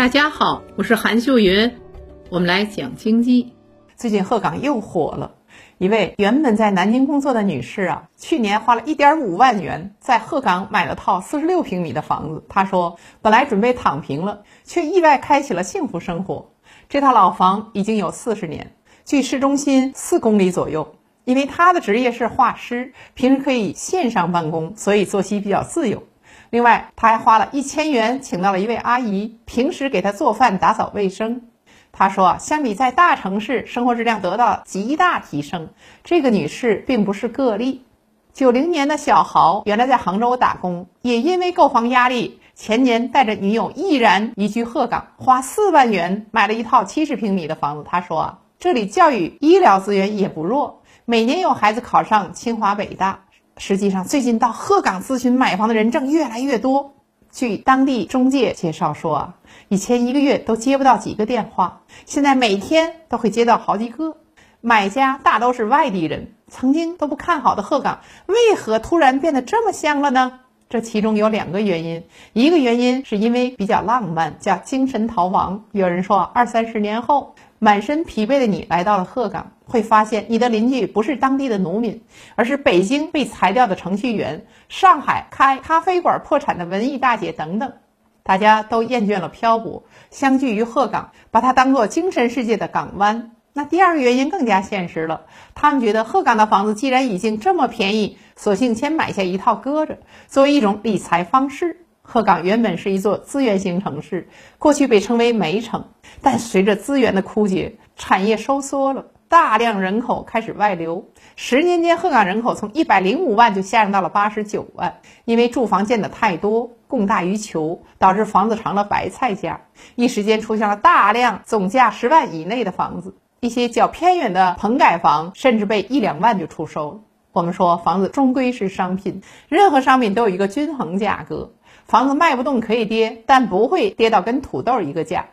大家好，我是韩秀云，我们来讲经济。最近鹤岗又火了，一位原本在南京工作的女士啊，去年花了一点五万元在鹤岗买了套四十六平米的房子。她说，本来准备躺平了，却意外开启了幸福生活。这套老房已经有四十年，距市中心四公里左右。因为她的职业是画师，平时可以线上办公，所以作息比较自由。另外，他还花了一千元请到了一位阿姨，平时给他做饭、打扫卫生。他说，相比在大城市，生活质量得到极大提升。这个女士并不是个例。九零年的小豪原来在杭州打工，也因为购房压力，前年带着女友毅然移居鹤岗，花四万元买了一套七十平米的房子。他说，这里教育、医疗资源也不弱，每年有孩子考上清华、北大。实际上，最近到鹤岗咨询买房的人正越来越多。据当地中介介绍说，以前一个月都接不到几个电话，现在每天都会接到好几个。买家大都是外地人，曾经都不看好的鹤岗，为何突然变得这么香了呢？这其中有两个原因，一个原因是因为比较浪漫，叫精神逃亡。有人说，二三十年后。满身疲惫的你来到了鹤岗，会发现你的邻居不是当地的农民，而是北京被裁掉的程序员，上海开咖啡馆破产的文艺大姐等等。大家都厌倦了漂泊，相聚于鹤岗，把它当做精神世界的港湾。那第二个原因更加现实了，他们觉得鹤岗的房子既然已经这么便宜，索性先买下一套搁着，作为一种理财方式。鹤岗原本是一座资源型城市，过去被称为煤城，但随着资源的枯竭，产业收缩了，大量人口开始外流。十年间，鹤岗人口从一百零五万就下降到了八十九万，因为住房建的太多，供大于求，导致房子成了白菜价，一时间出现了大量总价十万以内的房子，一些较偏远的棚改房甚至被一两万就出售了。我们说，房子终归是商品，任何商品都有一个均衡价格。房子卖不动可以跌，但不会跌到跟土豆一个价。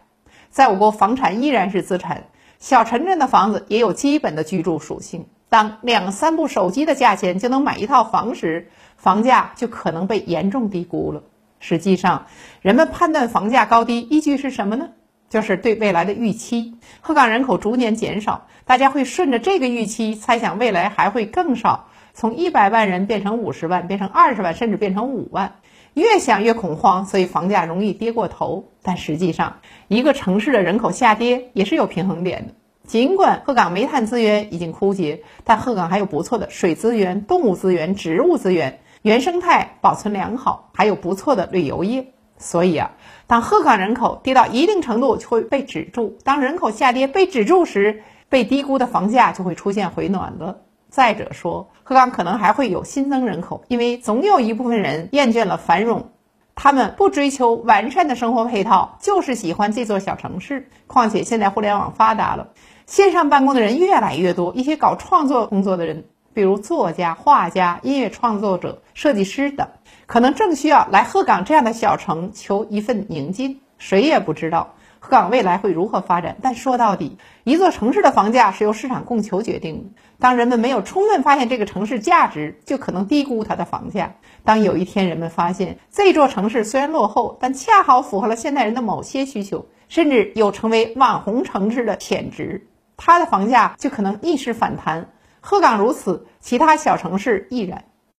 在我国，房产依然是资产。小城镇的房子也有基本的居住属性。当两三部手机的价钱就能买一套房时，房价就可能被严重低估了。实际上，人们判断房价高低依据是什么呢？就是对未来的预期。鹤岗人口逐年减少，大家会顺着这个预期猜想未来还会更少，从一百万人变成五十万，变成二十万，甚至变成五万。越想越恐慌，所以房价容易跌过头。但实际上，一个城市的人口下跌也是有平衡点的。尽管鹤岗煤炭资源已经枯竭，但鹤岗还有不错的水资源、动物资源、植物资源，原生态保存良好，还有不错的旅游业。所以啊，当鹤岗人口跌到一定程度就会被止住；当人口下跌被止住时，被低估的房价就会出现回暖了。再者说，鹤岗可能还会有新增人口，因为总有一部分人厌倦了繁荣，他们不追求完善的生活配套，就是喜欢这座小城市。况且现在互联网发达了，线上办公的人越来越多，一些搞创作工作的人，比如作家、画家、音乐创作者、设计师等，可能正需要来鹤岗这样的小城求一份宁静。谁也不知道。鹤岗未来会如何发展？但说到底，一座城市的房价是由市场供求决定的。当人们没有充分发现这个城市价值，就可能低估它的房价。当有一天人们发现这座城市虽然落后，但恰好符合了现代人的某些需求，甚至有成为网红城市的潜质，它的房价就可能逆势反弹。鹤岗如此，其他小城市亦然。